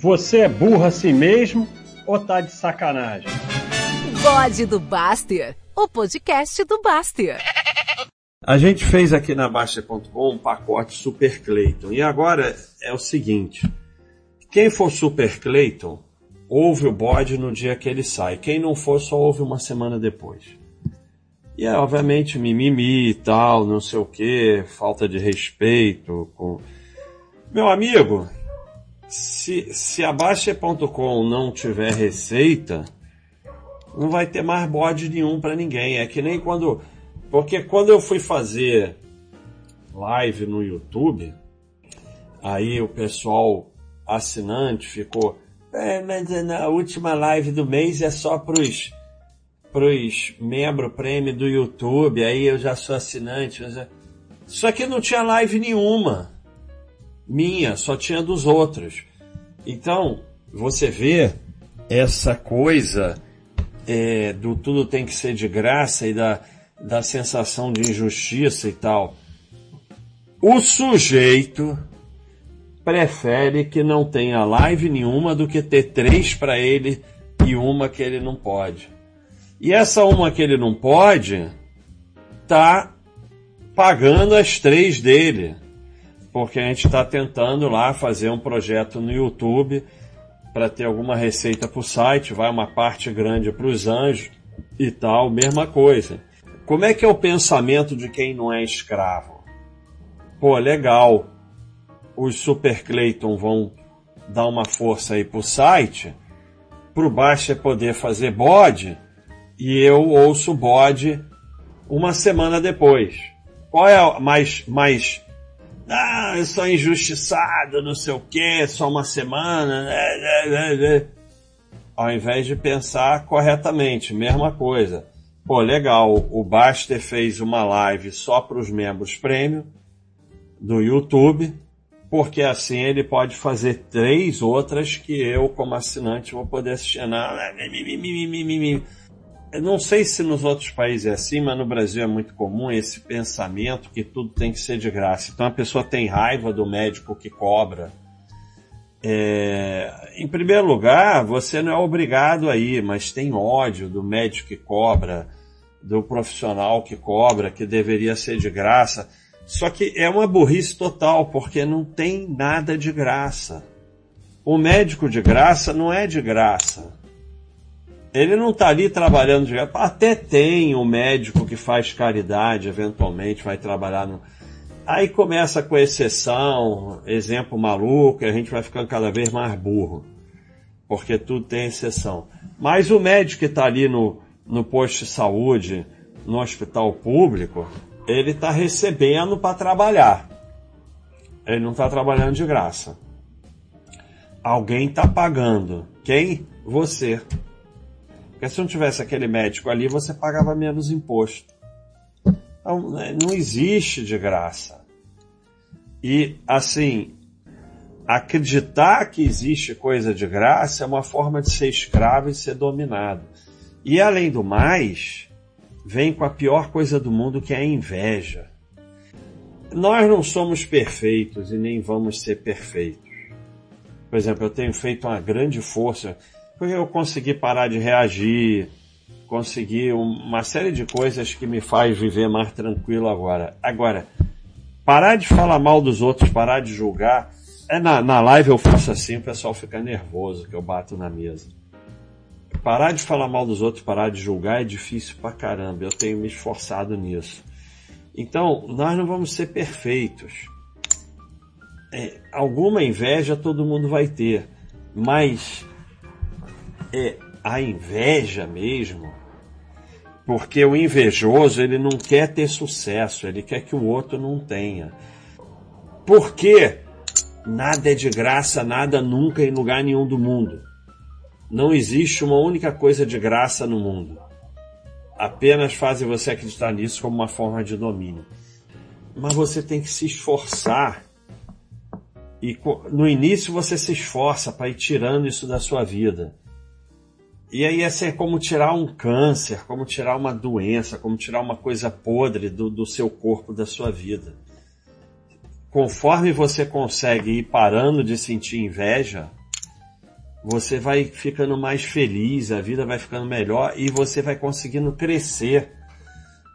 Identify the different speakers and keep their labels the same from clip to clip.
Speaker 1: Você é burro assim mesmo ou tá de sacanagem?
Speaker 2: Bode do Baster, o podcast do Baster.
Speaker 3: A gente fez aqui na Baixa.com um pacote Super Clayton. E agora é o seguinte: quem for Super Clayton, ouve o bode no dia que ele sai. Quem não for, só ouve uma semana depois. E é obviamente mimimi e tal, não sei o que, falta de respeito. Com... Meu amigo, se, se a Baixa.com não tiver receita, não vai ter mais bode nenhum para ninguém. É que nem quando. Porque quando eu fui fazer live no YouTube, aí o pessoal assinante ficou. É, mas na última live do mês é só pros, pros membros prêmio do YouTube, aí eu já sou assinante. Já... Só que não tinha live nenhuma minha, só tinha dos outros. Então, você vê essa coisa é, do tudo tem que ser de graça e da, da sensação de injustiça e tal. O sujeito prefere que não tenha live nenhuma do que ter três para ele e uma que ele não pode. E essa uma que ele não pode tá pagando as três dele porque a gente está tentando lá fazer um projeto no YouTube para ter alguma receita para o site, vai uma parte grande para os anjos e tal, mesma coisa. Como é que é o pensamento de quem não é escravo? Pô, legal, os Super Clayton vão dar uma força aí pro site, pro baixo é poder fazer bode, e eu ouço bode uma semana depois. Qual é a mais, mais ah, eu sou injustiçado, não sei o que, só uma semana. Né, né, né, Ao invés de pensar corretamente, mesma coisa. Pô, legal, o Baster fez uma live só para os membros prêmio do YouTube, porque assim ele pode fazer três outras que eu, como assinante, vou poder assistir. Não, eu não sei se nos outros países é assim, mas no Brasil é muito comum esse pensamento que tudo tem que ser de graça. Então a pessoa tem raiva do médico que cobra. É, em primeiro lugar, você não é obrigado a ir, mas tem ódio do médico que cobra, do profissional que cobra, que deveria ser de graça. Só que é uma burrice total, porque não tem nada de graça. O médico de graça não é de graça. Ele não está ali trabalhando de Até tem um médico que faz caridade, eventualmente vai trabalhar no. Aí começa com exceção, exemplo maluco, e a gente vai ficando cada vez mais burro. Porque tudo tem exceção. Mas o médico que está ali no, no posto de saúde, no hospital público, ele está recebendo para trabalhar. Ele não está trabalhando de graça. Alguém está pagando. Quem? Você. Porque se não tivesse aquele médico ali, você pagava menos imposto. Então, né, não existe de graça. E, assim, acreditar que existe coisa de graça é uma forma de ser escravo e ser dominado. E, além do mais, vem com a pior coisa do mundo, que é a inveja. Nós não somos perfeitos e nem vamos ser perfeitos. Por exemplo, eu tenho feito uma grande força porque eu consegui parar de reagir, consegui uma série de coisas que me faz viver mais tranquilo agora. Agora, parar de falar mal dos outros, parar de julgar, é na, na live eu faço assim, o pessoal fica nervoso que eu bato na mesa. Parar de falar mal dos outros, parar de julgar é difícil pra caramba. Eu tenho me esforçado nisso. Então, nós não vamos ser perfeitos. É, alguma inveja todo mundo vai ter, mas é a inveja mesmo, porque o invejoso ele não quer ter sucesso, ele quer que o outro não tenha. Porque nada é de graça, nada nunca em lugar nenhum do mundo. Não existe uma única coisa de graça no mundo. Apenas fazem você acreditar nisso como uma forma de domínio. Mas você tem que se esforçar. E no início você se esforça para ir tirando isso da sua vida. E aí essa é como tirar um câncer, como tirar uma doença, como tirar uma coisa podre do, do seu corpo, da sua vida. Conforme você consegue ir parando de sentir inveja, você vai ficando mais feliz, a vida vai ficando melhor e você vai conseguindo crescer.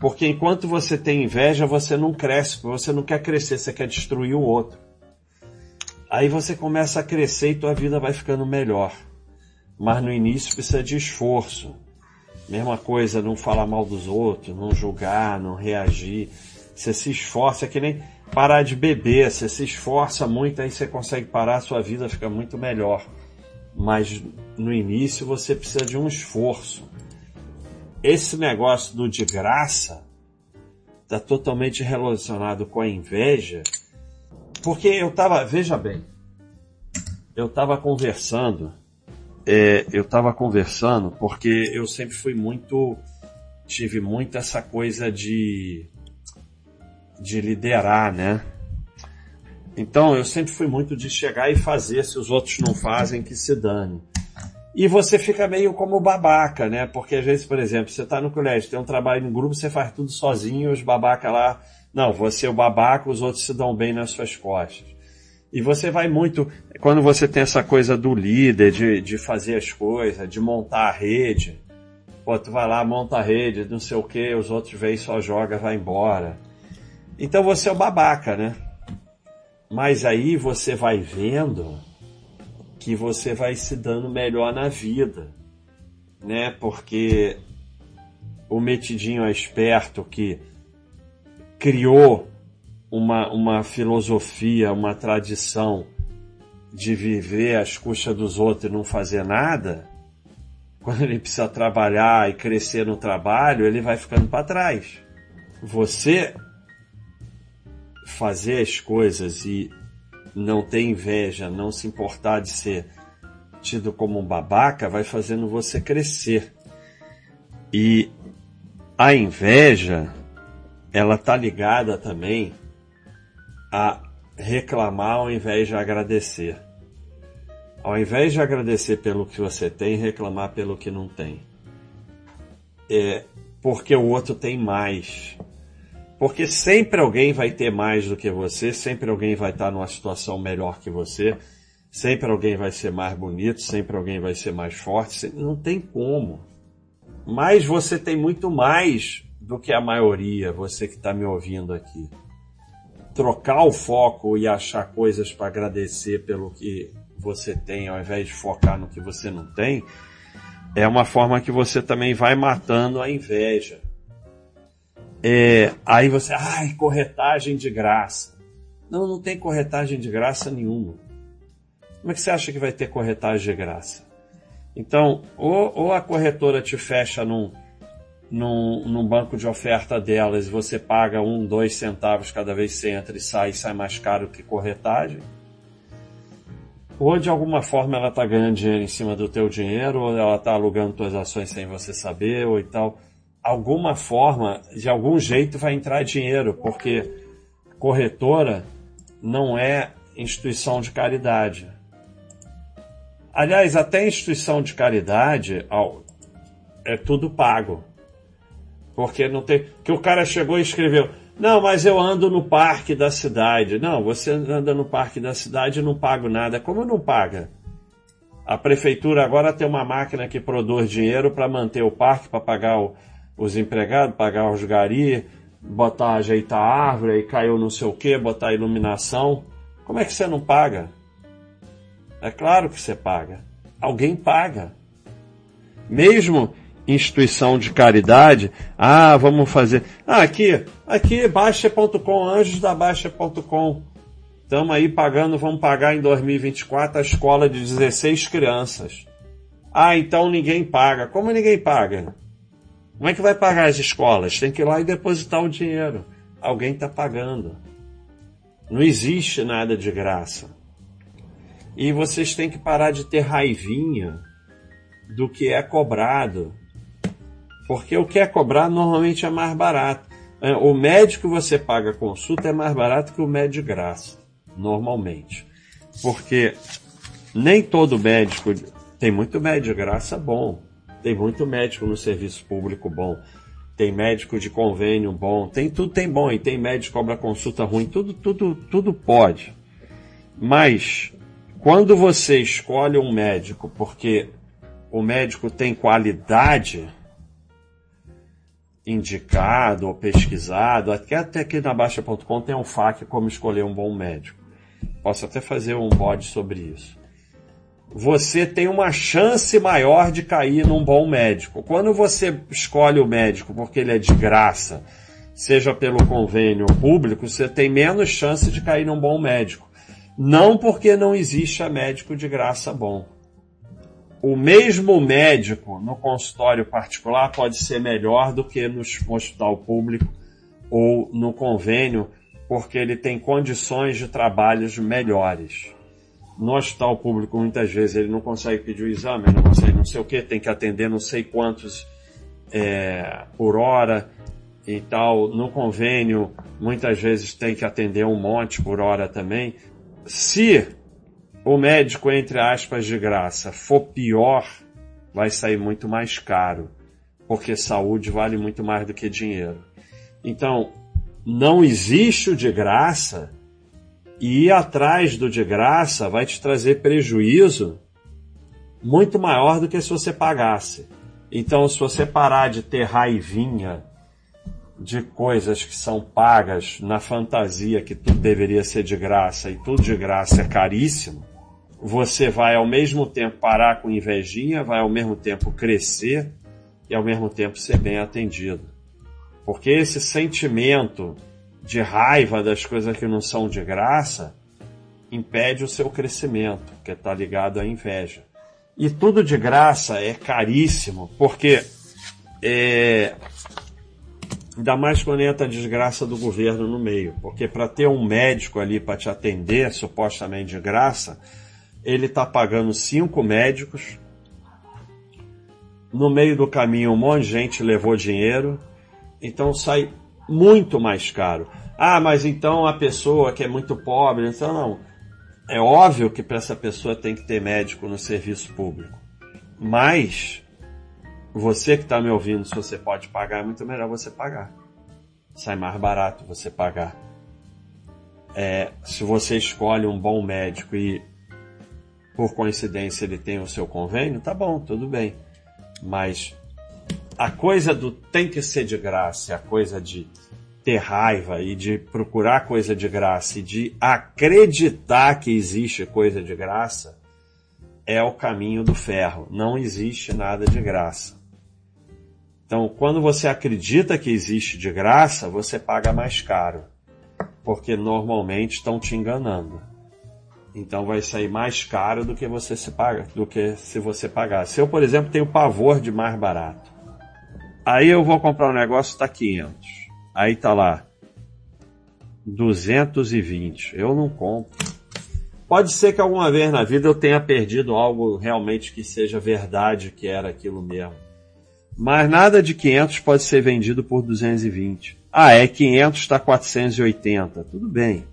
Speaker 3: Porque enquanto você tem inveja, você não cresce, você não quer crescer, você quer destruir o outro. Aí você começa a crescer e tua vida vai ficando melhor. Mas no início precisa de esforço. Mesma coisa, não falar mal dos outros, não julgar, não reagir. Você se esforça, é que nem parar de beber, você se esforça muito, aí você consegue parar, a sua vida fica muito melhor. Mas no início você precisa de um esforço. Esse negócio do de graça está totalmente relacionado com a inveja, porque eu estava, veja bem, eu estava conversando é, eu estava conversando porque eu sempre fui muito, tive muito essa coisa de, de liderar, né? Então eu sempre fui muito de chegar e fazer, se os outros não fazem, que se dane. E você fica meio como babaca, né? Porque às vezes, por exemplo, você está no colégio, tem um trabalho em grupo, você faz tudo sozinho, os babaca lá, não, você é o babaca, os outros se dão bem nas suas costas. E você vai muito, quando você tem essa coisa do líder, de, de fazer as coisas, de montar a rede, pô, tu vai lá, monta a rede, não sei o que, os outros vêm só joga, vai embora. Então você é o babaca, né? Mas aí você vai vendo que você vai se dando melhor na vida, né? Porque o metidinho é esperto que criou uma, uma filosofia, uma tradição de viver às custas dos outros e não fazer nada, quando ele precisa trabalhar e crescer no trabalho, ele vai ficando para trás. Você fazer as coisas e não ter inveja, não se importar de ser tido como um babaca, vai fazendo você crescer. E a inveja, ela tá ligada também a reclamar ao invés de agradecer. Ao invés de agradecer pelo que você tem, reclamar pelo que não tem. É porque o outro tem mais. Porque sempre alguém vai ter mais do que você, sempre alguém vai estar numa situação melhor que você, sempre alguém vai ser mais bonito, sempre alguém vai ser mais forte, não tem como. Mas você tem muito mais do que a maioria, você que está me ouvindo aqui trocar o foco e achar coisas para agradecer pelo que você tem, ao invés de focar no que você não tem, é uma forma que você também vai matando a inveja. É, aí você, ai, corretagem de graça. Não, não tem corretagem de graça nenhuma. Como é que você acha que vai ter corretagem de graça? Então, ou, ou a corretora te fecha num, num, num, banco de oferta delas você paga um, dois centavos cada vez que você entra e sai, sai mais caro que corretagem, ou de alguma forma ela está ganhando dinheiro em cima do teu dinheiro, ou ela está alugando tuas ações sem você saber, ou e tal. Alguma forma, de algum jeito vai entrar dinheiro, porque corretora não é instituição de caridade. Aliás, até instituição de caridade é tudo pago. Porque não tem. Que o cara chegou e escreveu. Não, mas eu ando no parque da cidade. Não, você anda no parque da cidade e não pago nada. Como não paga? A prefeitura agora tem uma máquina que produz dinheiro para manter o parque, para pagar o, os empregados, pagar os gari, botar, ajeitar a árvore, aí caiu não sei o que, botar iluminação. Como é que você não paga? É claro que você paga. Alguém paga. Mesmo instituição de caridade, ah, vamos fazer. Ah, aqui, aqui, Baixa.com, anjos da Baixa.com. Estamos aí pagando, vamos pagar em 2024 a escola de 16 crianças. Ah, então ninguém paga. Como ninguém paga? Como é que vai pagar as escolas? Tem que ir lá e depositar o dinheiro. Alguém está pagando. Não existe nada de graça. E vocês têm que parar de ter raivinha do que é cobrado porque o que é cobrar normalmente é mais barato. É, o médico que você paga consulta é mais barato que o médico de graça, normalmente. Porque nem todo médico, tem muito médico de graça bom, tem muito médico no serviço público bom, tem médico de convênio bom, tem tudo tem bom, e tem médico que cobra consulta ruim, tudo, tudo, tudo pode. Mas Quando você escolhe um médico porque o médico tem qualidade indicado ou pesquisado, até, até aqui na Baixa.com tem um FAQ como escolher um bom médico. Posso até fazer um bode sobre isso. Você tem uma chance maior de cair num bom médico. Quando você escolhe o médico porque ele é de graça, seja pelo convênio público, você tem menos chance de cair num bom médico. Não porque não exista médico de graça bom. O mesmo médico no consultório particular pode ser melhor do que no hospital público ou no convênio, porque ele tem condições de trabalhos melhores. No hospital público, muitas vezes, ele não consegue pedir o exame, não consegue não sei o que, tem que atender não sei quantos é, por hora e tal. No convênio, muitas vezes tem que atender um monte por hora também. Se o médico, entre aspas, de graça for pior, vai sair muito mais caro, porque saúde vale muito mais do que dinheiro. Então, não existe o de graça e ir atrás do de graça vai te trazer prejuízo muito maior do que se você pagasse. Então, se você parar de ter raivinha de coisas que são pagas na fantasia que tudo deveria ser de graça e tudo de graça é caríssimo, você vai ao mesmo tempo parar com invejinha, vai ao mesmo tempo crescer e ao mesmo tempo ser bem atendido. Porque esse sentimento de raiva das coisas que não são de graça impede o seu crescimento, que está ligado à inveja. E tudo de graça é caríssimo, porque é, Ainda mais quando entra a desgraça do governo no meio. Porque para ter um médico ali para te atender, supostamente de graça, ele está pagando cinco médicos. No meio do caminho, um monte de gente levou dinheiro. Então sai muito mais caro. Ah, mas então a pessoa que é muito pobre, então não. É óbvio que para essa pessoa tem que ter médico no serviço público. Mas você que está me ouvindo, se você pode pagar, é muito melhor você pagar. Sai mais barato você pagar. É, se você escolhe um bom médico e por coincidência ele tem o seu convênio, tá bom, tudo bem. Mas a coisa do tem que ser de graça, a coisa de ter raiva e de procurar coisa de graça e de acreditar que existe coisa de graça é o caminho do ferro. Não existe nada de graça. Então, quando você acredita que existe de graça, você paga mais caro, porque normalmente estão te enganando. Então vai sair mais caro do que você se paga, do que se você pagar. Se eu, por exemplo, tenho pavor de mais barato, aí eu vou comprar um negócio tá 500, aí tá lá 220, eu não compro. Pode ser que alguma vez na vida eu tenha perdido algo realmente que seja verdade, que era aquilo mesmo mas nada de 500 pode ser vendido por 220. Ah, é 500 está 480. Tudo bem.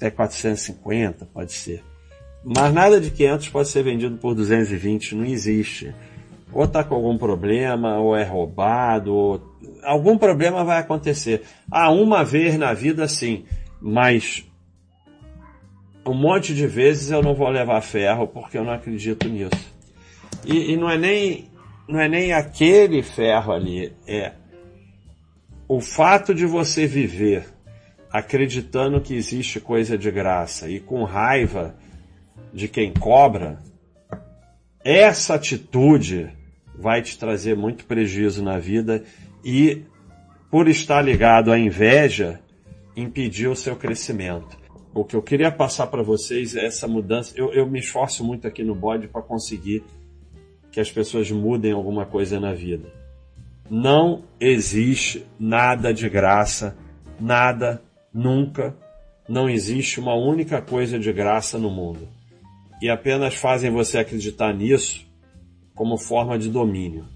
Speaker 3: Até 450 pode ser. Mas nada de 500 pode ser vendido por 220. Não existe. Ou está com algum problema, ou é roubado, ou... algum problema vai acontecer. Ah, uma vez na vida sim, mas um monte de vezes eu não vou levar ferro porque eu não acredito nisso. E, e não é nem não é nem aquele ferro ali, é o fato de você viver acreditando que existe coisa de graça e com raiva de quem cobra, essa atitude vai te trazer muito prejuízo na vida e, por estar ligado à inveja, impedir o seu crescimento. O que eu queria passar para vocês é essa mudança. Eu, eu me esforço muito aqui no bode para conseguir que as pessoas mudem alguma coisa na vida. Não existe nada de graça, nada, nunca. Não existe uma única coisa de graça no mundo. E apenas fazem você acreditar nisso como forma de domínio.